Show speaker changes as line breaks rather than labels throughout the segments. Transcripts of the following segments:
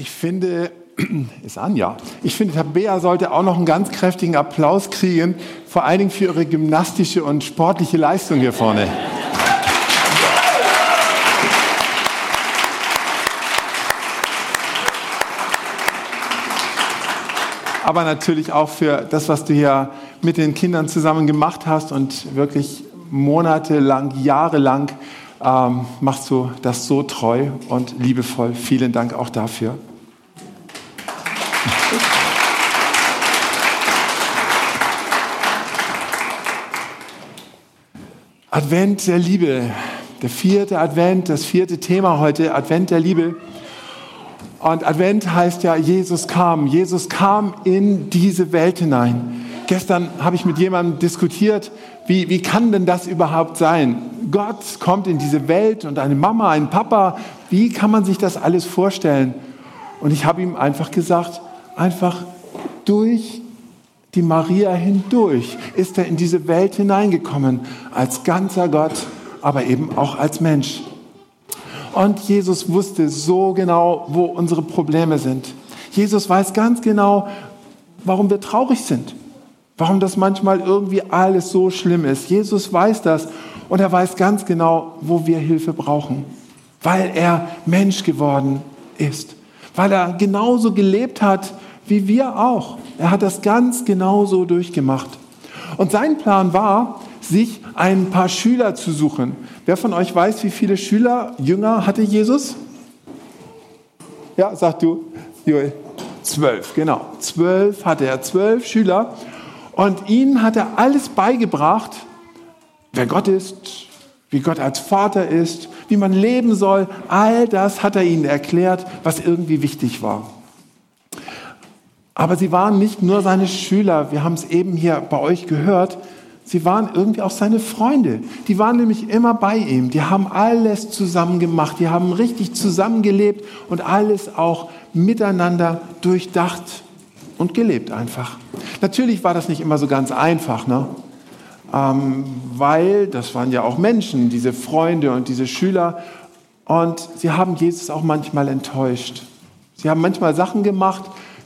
Ich finde, ist Anja. Ich finde, Tabea sollte auch noch einen ganz kräftigen Applaus kriegen, vor allen Dingen für ihre gymnastische und sportliche Leistung hier vorne. aber natürlich auch für das, was du hier mit den Kindern zusammen gemacht hast und wirklich monatelang, jahrelang ähm, machst du das so treu und liebevoll. Vielen Dank auch dafür. Advent der Liebe, der vierte Advent, das vierte Thema heute, Advent der Liebe. Und Advent heißt ja, Jesus kam. Jesus kam in diese Welt hinein. Gestern habe ich mit jemandem diskutiert, wie, wie kann denn das überhaupt sein? Gott kommt in diese Welt und eine Mama, ein Papa, wie kann man sich das alles vorstellen? Und ich habe ihm einfach gesagt, einfach durch die Maria hindurch ist er in diese Welt hineingekommen, als ganzer Gott, aber eben auch als Mensch. Und Jesus wusste so genau, wo unsere Probleme sind. Jesus weiß ganz genau, warum wir traurig sind. Warum das manchmal irgendwie alles so schlimm ist. Jesus weiß das und er weiß ganz genau, wo wir Hilfe brauchen. Weil er Mensch geworden ist. Weil er genauso gelebt hat wie wir auch. Er hat das ganz genauso durchgemacht. Und sein Plan war, sich ein paar Schüler zu suchen. Wer von euch weiß, wie viele Schüler, Jünger hatte Jesus? Ja, sag du, Joel. Zwölf, genau. Zwölf hatte er, zwölf Schüler. Und ihnen hat er alles beigebracht, wer Gott ist, wie Gott als Vater ist, wie man leben soll. All das hat er ihnen erklärt, was irgendwie wichtig war. Aber sie waren nicht nur seine Schüler, wir haben es eben hier bei euch gehört, Sie waren irgendwie auch seine Freunde. Die waren nämlich immer bei ihm. Die haben alles zusammen gemacht. Die haben richtig zusammengelebt und alles auch miteinander durchdacht und gelebt einfach. Natürlich war das nicht immer so ganz einfach, ne? Ähm, weil das waren ja auch Menschen, diese Freunde und diese Schüler. Und sie haben Jesus auch manchmal enttäuscht. Sie haben manchmal Sachen gemacht,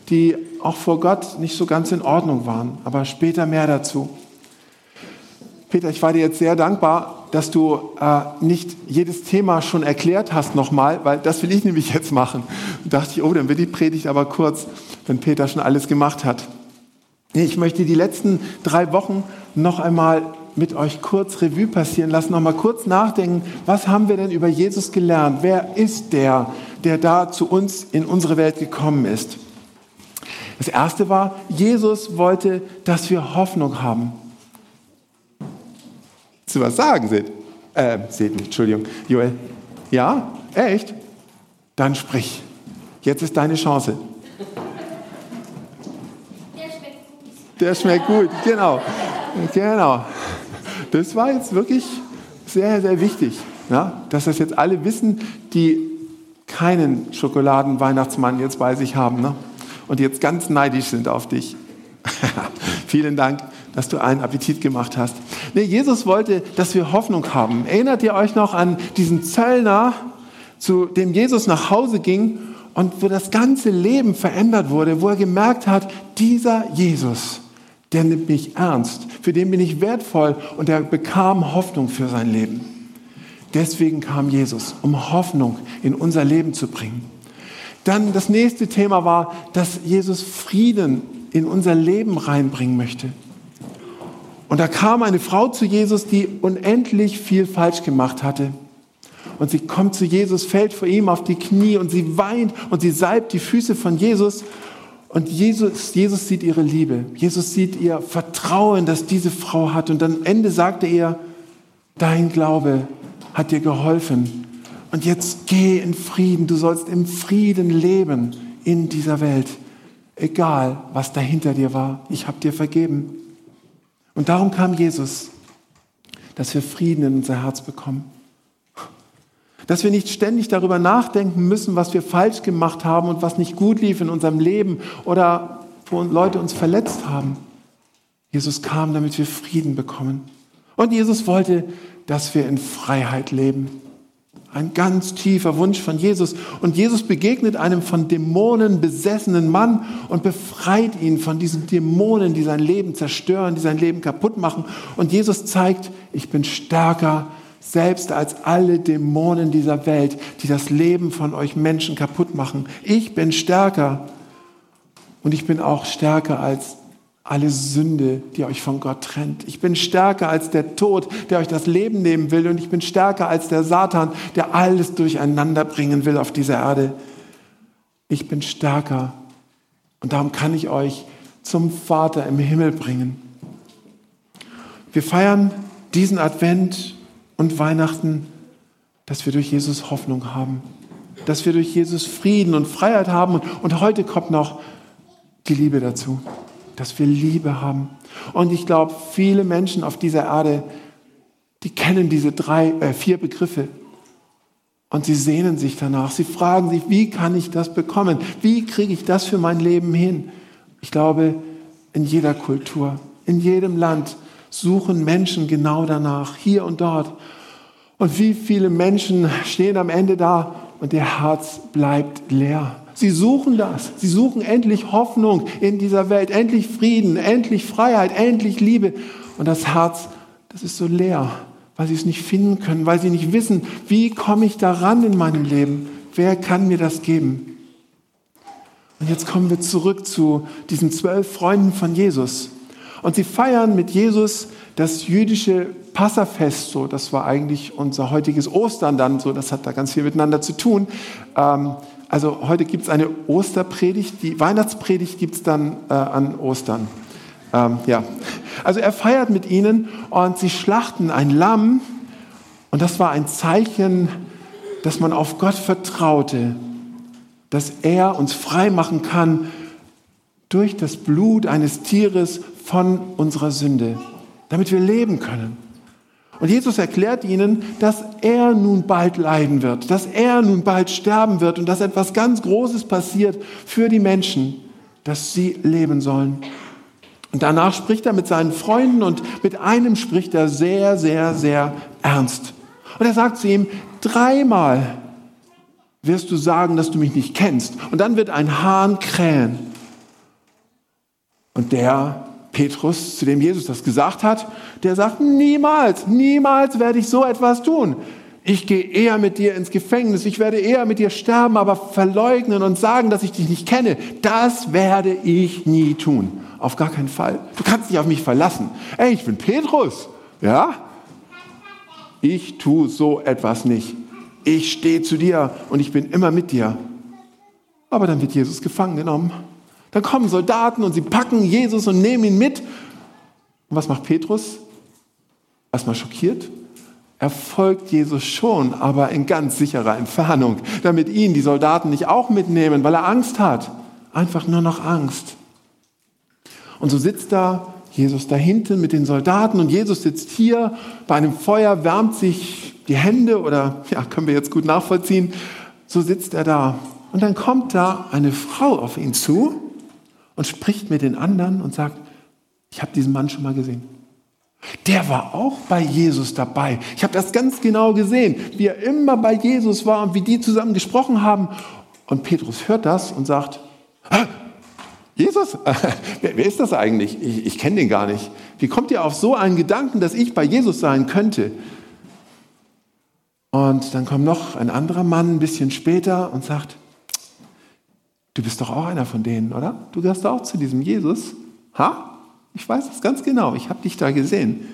die auch vor Gott nicht so ganz in Ordnung waren. Aber später mehr dazu. Peter, ich war dir jetzt sehr dankbar, dass du äh, nicht jedes Thema schon erklärt hast nochmal, weil das will ich nämlich jetzt machen. Und dachte ich, oh, dann wird die Predigt aber kurz, wenn Peter schon alles gemacht hat. Nee, ich möchte die letzten drei Wochen noch einmal mit euch kurz Revue passieren lassen, noch mal kurz nachdenken, was haben wir denn über Jesus gelernt? Wer ist der, der da zu uns in unsere Welt gekommen ist? Das erste war, Jesus wollte, dass wir Hoffnung haben zu was sagen, Sid? Äh, Sid, Entschuldigung, Joel. Ja? Echt? Dann sprich. Jetzt ist deine Chance. Der schmeckt gut. Der schmeckt gut, genau. Genau. Das war jetzt wirklich sehr, sehr wichtig, ja? dass das jetzt alle wissen, die keinen Schokoladen-Weihnachtsmann jetzt bei sich haben ne? Und jetzt ganz neidisch sind auf dich. Vielen Dank dass du einen Appetit gemacht hast. Nee, Jesus wollte, dass wir Hoffnung haben. Erinnert ihr euch noch an diesen Zöllner, zu dem Jesus nach Hause ging und wo das ganze Leben verändert wurde, wo er gemerkt hat, dieser Jesus, der nimmt mich ernst, für den bin ich wertvoll und er bekam Hoffnung für sein Leben. Deswegen kam Jesus, um Hoffnung in unser Leben zu bringen. Dann das nächste Thema war, dass Jesus Frieden in unser Leben reinbringen möchte. Und da kam eine Frau zu Jesus, die unendlich viel falsch gemacht hatte. Und sie kommt zu Jesus, fällt vor ihm auf die Knie und sie weint und sie salbt die Füße von Jesus. Und Jesus, Jesus sieht ihre Liebe. Jesus sieht ihr Vertrauen, das diese Frau hat. Und am Ende sagte er, dein Glaube hat dir geholfen. Und jetzt geh in Frieden. Du sollst im Frieden leben in dieser Welt. Egal, was dahinter dir war. Ich habe dir vergeben. Und darum kam Jesus, dass wir Frieden in unser Herz bekommen. Dass wir nicht ständig darüber nachdenken müssen, was wir falsch gemacht haben und was nicht gut lief in unserem Leben oder wo Leute uns verletzt haben. Jesus kam, damit wir Frieden bekommen. Und Jesus wollte, dass wir in Freiheit leben. Ein ganz tiefer Wunsch von Jesus. Und Jesus begegnet einem von Dämonen besessenen Mann und befreit ihn von diesen Dämonen, die sein Leben zerstören, die sein Leben kaputt machen. Und Jesus zeigt, ich bin stärker selbst als alle Dämonen dieser Welt, die das Leben von euch Menschen kaputt machen. Ich bin stärker. Und ich bin auch stärker als alle Sünde, die euch von Gott trennt. Ich bin stärker als der Tod, der euch das Leben nehmen will. Und ich bin stärker als der Satan, der alles durcheinander bringen will auf dieser Erde. Ich bin stärker. Und darum kann ich euch zum Vater im Himmel bringen. Wir feiern diesen Advent und Weihnachten, dass wir durch Jesus Hoffnung haben, dass wir durch Jesus Frieden und Freiheit haben. Und heute kommt noch die Liebe dazu dass wir Liebe haben. Und ich glaube, viele Menschen auf dieser Erde, die kennen diese drei, äh, vier Begriffe. Und sie sehnen sich danach. Sie fragen sich, wie kann ich das bekommen? Wie kriege ich das für mein Leben hin? Ich glaube, in jeder Kultur, in jedem Land suchen Menschen genau danach, hier und dort. Und wie viele Menschen stehen am Ende da und ihr Herz bleibt leer. Sie suchen das. Sie suchen endlich Hoffnung in dieser Welt, endlich Frieden, endlich Freiheit, endlich Liebe. Und das Herz, das ist so leer, weil sie es nicht finden können, weil sie nicht wissen, wie komme ich daran in meinem Leben? Wer kann mir das geben? Und jetzt kommen wir zurück zu diesen zwölf Freunden von Jesus. Und sie feiern mit Jesus das jüdische Passafest, so, das war eigentlich unser heutiges Ostern dann, so, das hat da ganz viel miteinander zu tun. Ähm, also heute gibt es eine Osterpredigt, die Weihnachtspredigt gibt es dann äh, an Ostern. Ähm, ja. Also er feiert mit ihnen und sie schlachten ein Lamm und das war ein Zeichen, dass man auf Gott vertraute, dass er uns frei machen kann durch das Blut eines Tieres von unserer Sünde, damit wir leben können. Und Jesus erklärt ihnen, dass er nun bald leiden wird, dass er nun bald sterben wird und dass etwas ganz Großes passiert für die Menschen, dass sie leben sollen. Und danach spricht er mit seinen Freunden und mit einem spricht er sehr, sehr, sehr ernst. Und er sagt zu ihm, dreimal wirst du sagen, dass du mich nicht kennst. Und dann wird ein Hahn krähen. Und der Petrus, zu dem Jesus das gesagt hat, der sagt, niemals, niemals werde ich so etwas tun. Ich gehe eher mit dir ins Gefängnis, ich werde eher mit dir sterben, aber verleugnen und sagen, dass ich dich nicht kenne, das werde ich nie tun. Auf gar keinen Fall. Du kannst dich auf mich verlassen. Ey, ich bin Petrus, ja? Ich tue so etwas nicht. Ich stehe zu dir und ich bin immer mit dir. Aber dann wird Jesus gefangen genommen dann kommen Soldaten und sie packen Jesus und nehmen ihn mit. Und was macht Petrus? Erstmal schockiert. Er folgt Jesus schon, aber in ganz sicherer Entfernung, damit ihn die Soldaten nicht auch mitnehmen, weil er Angst hat. Einfach nur noch Angst. Und so sitzt da Jesus da hinten mit den Soldaten und Jesus sitzt hier bei einem Feuer, wärmt sich die Hände oder, ja, können wir jetzt gut nachvollziehen. So sitzt er da. Und dann kommt da eine Frau auf ihn zu und spricht mit den anderen und sagt, ich habe diesen Mann schon mal gesehen. Der war auch bei Jesus dabei. Ich habe das ganz genau gesehen, wie er immer bei Jesus war und wie die zusammen gesprochen haben. Und Petrus hört das und sagt, Jesus, wer, wer, ist das eigentlich? Ich, ich kenne den gar nicht. Wie kommt ihr auf so einen Gedanken, dass ich bei Jesus sein könnte? Und dann kommt noch ein anderer Mann ein bisschen später und sagt, Du bist doch auch einer von denen, oder? Du gehörst auch zu diesem Jesus. Ha? Ich weiß es ganz genau. Ich habe dich da gesehen.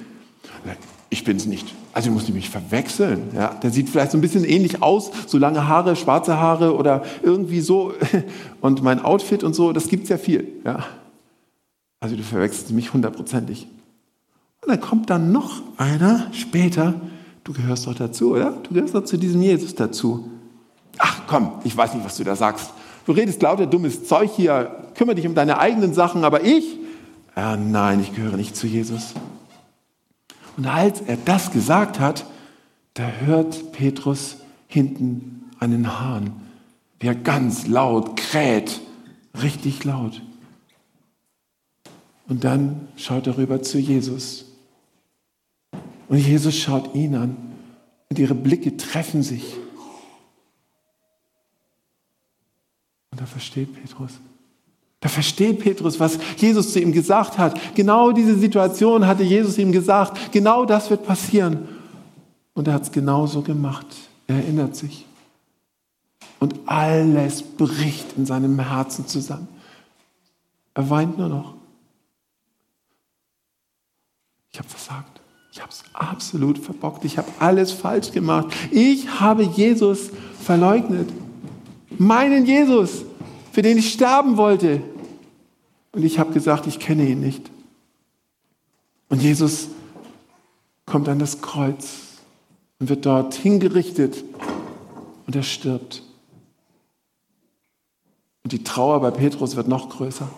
Ich bin es nicht. Also ich muss mich verwechseln. Ja, der sieht vielleicht so ein bisschen ähnlich aus, so lange Haare, schwarze Haare oder irgendwie so. Und mein Outfit und so, das gibt es ja viel. Ja. Also du verwechselst mich hundertprozentig. Und dann kommt dann noch einer später. Du gehörst doch dazu, oder? Du gehörst doch zu diesem Jesus dazu. Ach komm, ich weiß nicht, was du da sagst. Du redest lauter dummes Zeug hier, kümmere dich um deine eigenen Sachen, aber ich, ja, nein, ich gehöre nicht zu Jesus. Und als er das gesagt hat, da hört Petrus hinten einen Hahn, der ganz laut kräht, richtig laut. Und dann schaut er rüber zu Jesus. Und Jesus schaut ihn an. Und ihre Blicke treffen sich. Da versteht Petrus. Da versteht Petrus, was Jesus zu ihm gesagt hat. Genau diese Situation hatte Jesus ihm gesagt. Genau das wird passieren. Und er hat es genauso gemacht. Er erinnert sich. Und alles bricht in seinem Herzen zusammen. Er weint nur noch. Ich habe versagt. Ich habe es absolut verbockt. Ich habe alles falsch gemacht. Ich habe Jesus verleugnet. Meinen Jesus, für den ich sterben wollte. Und ich habe gesagt, ich kenne ihn nicht. Und Jesus kommt an das Kreuz und wird dort hingerichtet und er stirbt. Und die Trauer bei Petrus wird noch größer.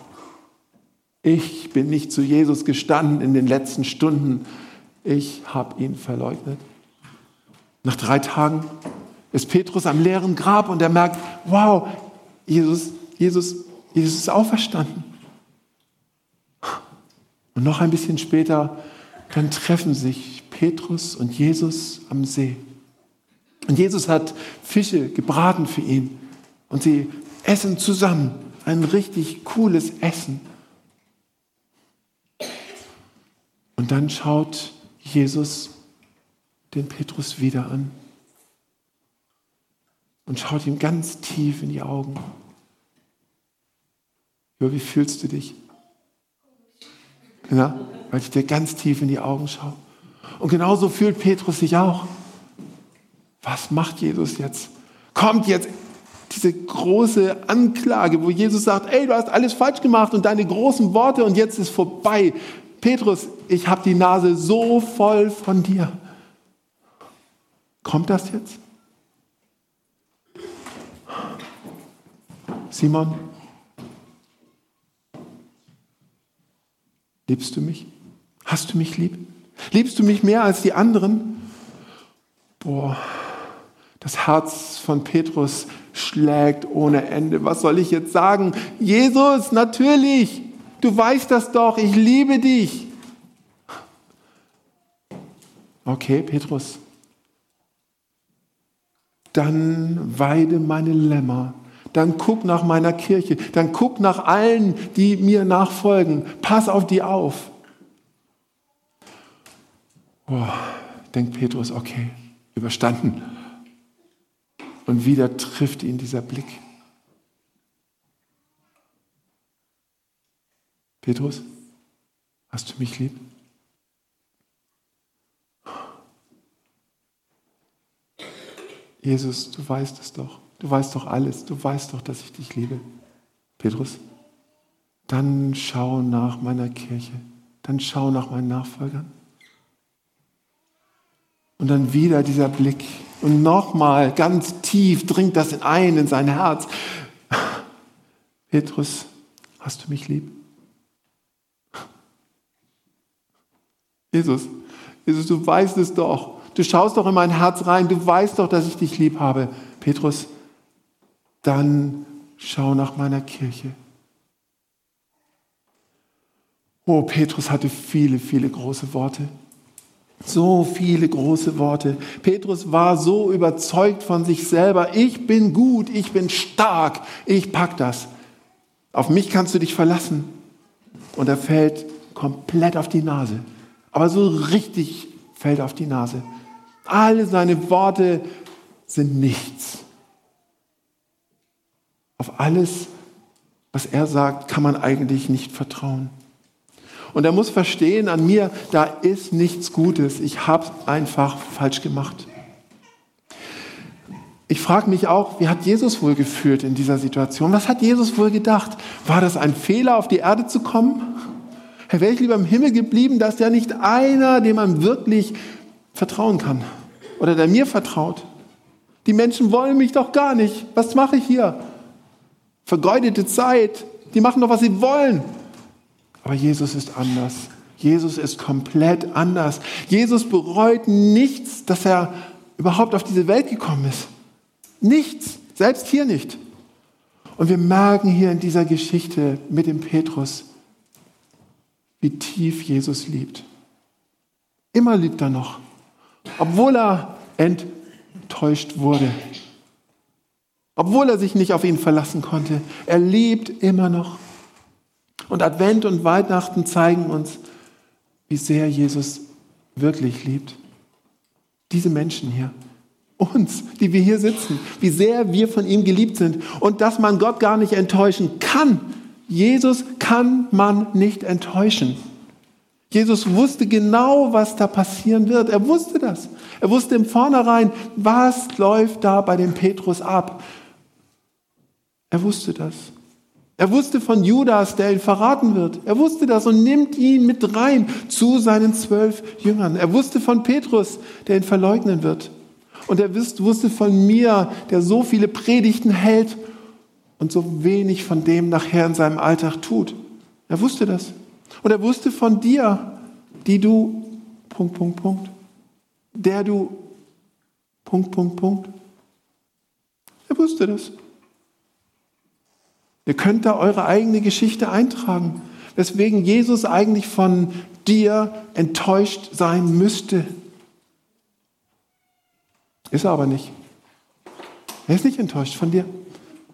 Ich bin nicht zu Jesus gestanden in den letzten Stunden. Ich habe ihn verleugnet. Nach drei Tagen ist Petrus am leeren Grab und er merkt, wow, Jesus, Jesus, Jesus ist auferstanden. Und noch ein bisschen später, dann treffen sich Petrus und Jesus am See. Und Jesus hat Fische gebraten für ihn. Und sie essen zusammen ein richtig cooles Essen. Und dann schaut Jesus den Petrus wieder an und schaut ihm ganz tief in die Augen. Ja, wie fühlst du dich? Ja, weil ich dir ganz tief in die Augen schaue. Und genauso fühlt Petrus sich auch. Was macht Jesus jetzt? Kommt jetzt diese große Anklage, wo Jesus sagt, ey, du hast alles falsch gemacht und deine großen Worte und jetzt ist vorbei. Petrus, ich habe die Nase so voll von dir. Kommt das jetzt? Simon, liebst du mich? Hast du mich lieb? Liebst du mich mehr als die anderen? Boah, das Herz von Petrus schlägt ohne Ende. Was soll ich jetzt sagen? Jesus, natürlich, du weißt das doch, ich liebe dich. Okay, Petrus, dann weide meine Lämmer, dann guck nach meiner Kirche, dann guck nach allen, die mir nachfolgen, pass auf die auf. Oh, denkt Petrus, okay, überstanden. Und wieder trifft ihn dieser Blick. Petrus, hast du mich lieb? Jesus, du weißt es doch. Du weißt doch alles. Du weißt doch, dass ich dich liebe. Petrus, dann schau nach meiner Kirche. Dann schau nach meinen Nachfolgern. Und dann wieder dieser Blick. Und nochmal ganz tief dringt das ein in sein Herz. Petrus, hast du mich lieb? Jesus, Jesus, du weißt es doch. Du schaust doch in mein Herz rein. Du weißt doch, dass ich dich lieb habe. Petrus, dann schau nach meiner Kirche. Oh, Petrus hatte viele, viele große Worte. So viele große Worte. Petrus war so überzeugt von sich selber. Ich bin gut, ich bin stark, ich pack das. Auf mich kannst du dich verlassen. Und er fällt komplett auf die Nase. Aber so richtig fällt auf die Nase. Alle seine Worte sind nichts. Auf alles, was er sagt, kann man eigentlich nicht vertrauen. Und er muss verstehen, an mir, da ist nichts Gutes. Ich habe einfach falsch gemacht. Ich frage mich auch, wie hat Jesus wohl gefühlt in dieser Situation? Was hat Jesus wohl gedacht? War das ein Fehler, auf die Erde zu kommen? Herr, wäre ich lieber im Himmel geblieben, dass ja nicht einer, dem man wirklich vertrauen kann oder der mir vertraut. Die Menschen wollen mich doch gar nicht. Was mache ich hier? Vergeudete Zeit. Die machen doch, was sie wollen. Aber Jesus ist anders. Jesus ist komplett anders. Jesus bereut nichts, dass er überhaupt auf diese Welt gekommen ist. Nichts, selbst hier nicht. Und wir merken hier in dieser Geschichte mit dem Petrus, wie tief Jesus liebt. Immer liebt er noch, obwohl er enttäuscht wurde. Obwohl er sich nicht auf ihn verlassen konnte. Er liebt immer noch. Und Advent und Weihnachten zeigen uns, wie sehr Jesus wirklich liebt. Diese Menschen hier, uns, die wir hier sitzen, wie sehr wir von ihm geliebt sind und dass man Gott gar nicht enttäuschen kann. Jesus kann man nicht enttäuschen. Jesus wusste genau, was da passieren wird. Er wusste das. Er wusste im Vornherein, was läuft da bei dem Petrus ab. Er wusste das. Er wusste von Judas, der ihn verraten wird. Er wusste das und nimmt ihn mit rein zu seinen zwölf Jüngern. Er wusste von Petrus, der ihn verleugnen wird. Und er wusste von mir, der so viele Predigten hält und so wenig von dem nachher in seinem Alltag tut. Er wusste das. Und er wusste von dir, die du, Punkt, Punkt, Punkt, der du, Punkt, Punkt, Punkt. Er wusste das. Ihr könnt da eure eigene Geschichte eintragen, weswegen Jesus eigentlich von dir enttäuscht sein müsste. Ist er aber nicht. Er ist nicht enttäuscht von dir.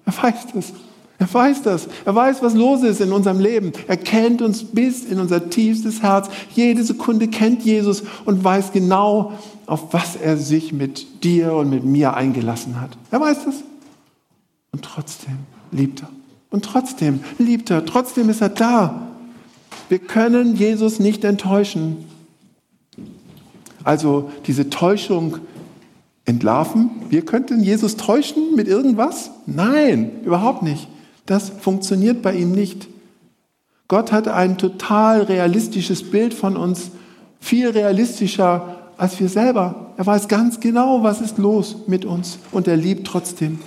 Er weiß das. Er weiß das. Er weiß, was los ist in unserem Leben. Er kennt uns bis in unser tiefstes Herz. Jede Sekunde kennt Jesus und weiß genau, auf was er sich mit dir und mit mir eingelassen hat. Er weiß das. Und trotzdem liebt er. Und trotzdem liebt er, trotzdem ist er da. Wir können Jesus nicht enttäuschen. Also diese Täuschung entlarven. Wir könnten Jesus täuschen mit irgendwas? Nein, überhaupt nicht. Das funktioniert bei ihm nicht. Gott hat ein total realistisches Bild von uns, viel realistischer als wir selber. Er weiß ganz genau, was ist los mit uns und er liebt trotzdem.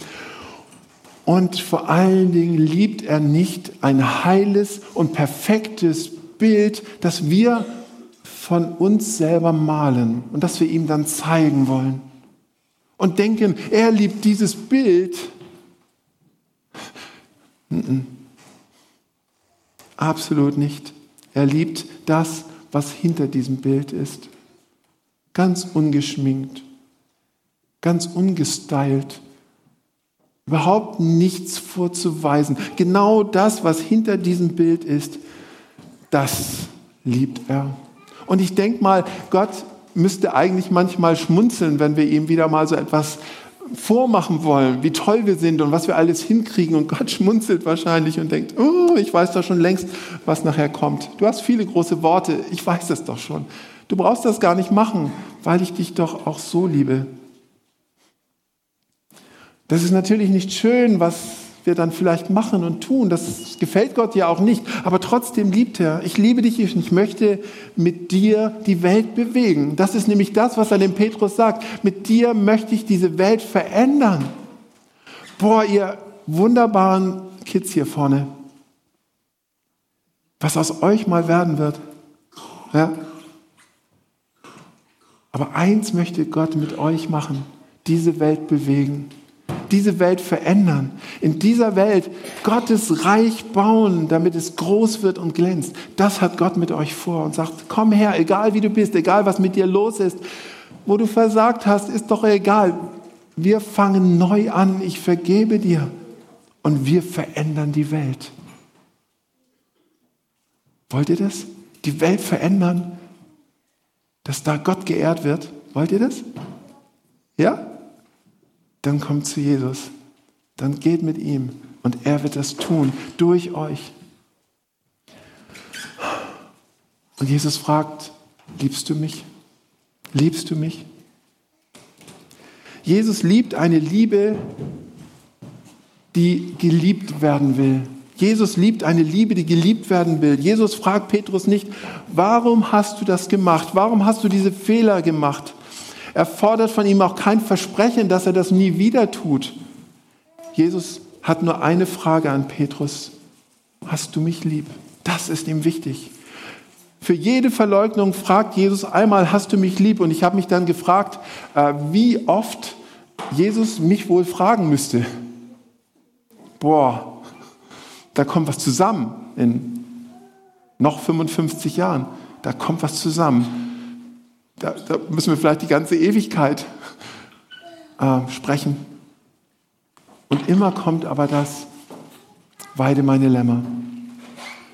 Und vor allen Dingen liebt er nicht ein heiles und perfektes Bild, das wir von uns selber malen und das wir ihm dann zeigen wollen. Und denken, er liebt dieses Bild. Absolut nicht. Er liebt das, was hinter diesem Bild ist. Ganz ungeschminkt, ganz ungestylt überhaupt nichts vorzuweisen. Genau das, was hinter diesem Bild ist, das liebt er. Und ich denke mal, Gott müsste eigentlich manchmal schmunzeln, wenn wir ihm wieder mal so etwas vormachen wollen, wie toll wir sind und was wir alles hinkriegen. Und Gott schmunzelt wahrscheinlich und denkt, oh, ich weiß doch schon längst, was nachher kommt. Du hast viele große Worte, ich weiß das doch schon. Du brauchst das gar nicht machen, weil ich dich doch auch so liebe. Das ist natürlich nicht schön, was wir dann vielleicht machen und tun. Das gefällt Gott ja auch nicht. Aber trotzdem liebt er. Ich liebe dich und ich möchte mit dir die Welt bewegen. Das ist nämlich das, was er dem Petrus sagt. Mit dir möchte ich diese Welt verändern. Boah, ihr wunderbaren Kids hier vorne. Was aus euch mal werden wird. Ja? Aber eins möchte Gott mit euch machen. Diese Welt bewegen diese Welt verändern. In dieser Welt Gottes Reich bauen, damit es groß wird und glänzt. Das hat Gott mit euch vor und sagt, komm her, egal wie du bist, egal was mit dir los ist, wo du versagt hast, ist doch egal. Wir fangen neu an, ich vergebe dir und wir verändern die Welt. Wollt ihr das? Die Welt verändern, dass da Gott geehrt wird? Wollt ihr das? Ja? Dann kommt zu Jesus. Dann geht mit ihm und er wird das tun durch euch. Und Jesus fragt, liebst du mich? Liebst du mich? Jesus liebt eine Liebe, die geliebt werden will. Jesus liebt eine Liebe, die geliebt werden will. Jesus fragt Petrus nicht, warum hast du das gemacht? Warum hast du diese Fehler gemacht? Er fordert von ihm auch kein Versprechen, dass er das nie wieder tut. Jesus hat nur eine Frage an Petrus. Hast du mich lieb? Das ist ihm wichtig. Für jede Verleugnung fragt Jesus einmal, hast du mich lieb? Und ich habe mich dann gefragt, äh, wie oft Jesus mich wohl fragen müsste. Boah, da kommt was zusammen in noch 55 Jahren. Da kommt was zusammen da, da müssen wir vielleicht die ganze Ewigkeit äh, sprechen. Und immer kommt aber das, weide meine Lämmer.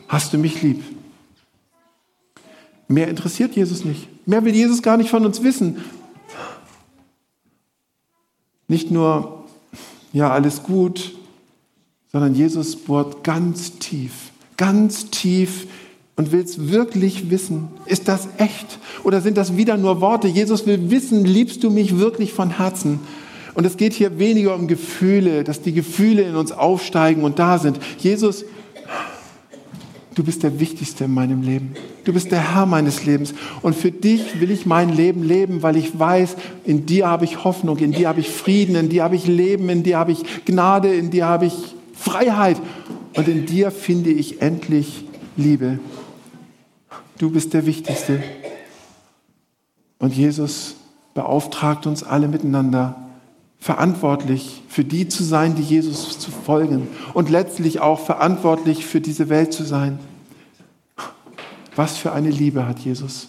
Hast du mich lieb? Mehr interessiert Jesus nicht. Mehr will Jesus gar nicht von uns wissen. Nicht nur, ja, alles gut, sondern Jesus bohrt ganz tief, ganz tief und will es wirklich wissen. Ist das echt oder sind das wieder nur Worte? Jesus will wissen, liebst du mich wirklich von Herzen? Und es geht hier weniger um Gefühle, dass die Gefühle in uns aufsteigen und da sind. Jesus du bist der Wichtigste in meinem Leben. Du bist der Herr meines Lebens. Und für dich will ich mein Leben leben, weil ich weiß, in dir habe ich Hoffnung, in dir habe ich Frieden, in dir habe ich Leben, in dir habe ich Gnade, in dir habe ich Freiheit. Und in dir finde ich endlich Liebe. Du bist der Wichtigste. Und Jesus beauftragt uns alle miteinander, verantwortlich für die zu sein, die Jesus zu folgen und letztlich auch verantwortlich für diese Welt zu sein. Was für eine Liebe hat Jesus?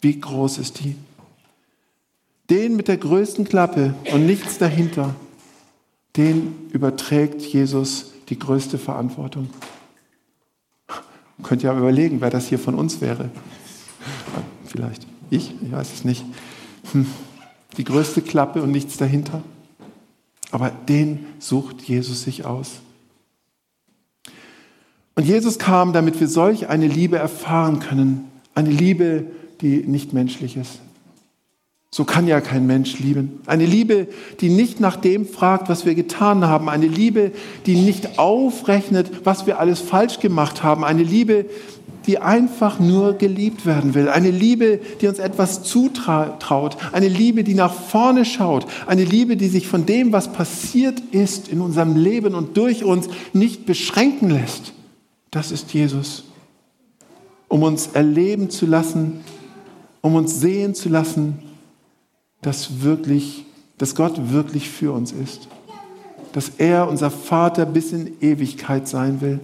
Wie groß ist die? Den mit der größten Klappe und nichts dahinter, den überträgt Jesus die größte Verantwortung. Könnt ihr aber überlegen, wer das hier von uns wäre. Vielleicht ich, ich weiß es nicht. Hm. Die größte Klappe und nichts dahinter. Aber den sucht Jesus sich aus. Und Jesus kam, damit wir solch eine Liebe erfahren können. Eine Liebe, die nicht menschlich ist. So kann ja kein Mensch lieben. Eine Liebe, die nicht nach dem fragt, was wir getan haben. Eine Liebe, die nicht aufrechnet, was wir alles falsch gemacht haben. Eine Liebe, die einfach nur geliebt werden will. Eine Liebe, die uns etwas zutraut. Eine Liebe, die nach vorne schaut. Eine Liebe, die sich von dem, was passiert ist in unserem Leben und durch uns nicht beschränken lässt. Das ist Jesus. Um uns erleben zu lassen, um uns sehen zu lassen, dass wirklich, dass Gott wirklich für uns ist. Dass er unser Vater bis in Ewigkeit sein will.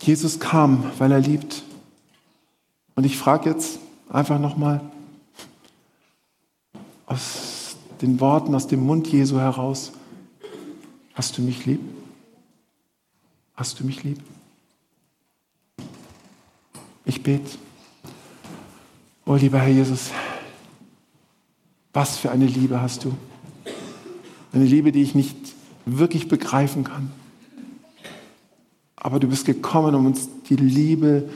Jesus kam, weil er liebt. Und ich frage jetzt einfach nochmal aus den Worten, aus dem Mund Jesu heraus, hast du mich lieb? Hast du mich lieb? Ich bete. Oh lieber Herr Jesus, was für eine Liebe hast du? Eine Liebe, die ich nicht wirklich begreifen kann. Aber du bist gekommen, um uns die Liebe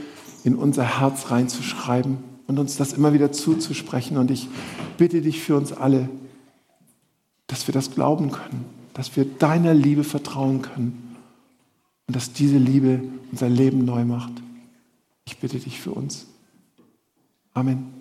in unser Herz reinzuschreiben und uns das immer wieder zuzusprechen. Und ich bitte dich für uns alle, dass wir das glauben können, dass wir deiner Liebe vertrauen können und dass diese Liebe unser Leben neu macht. Ich bitte dich für uns. Amen.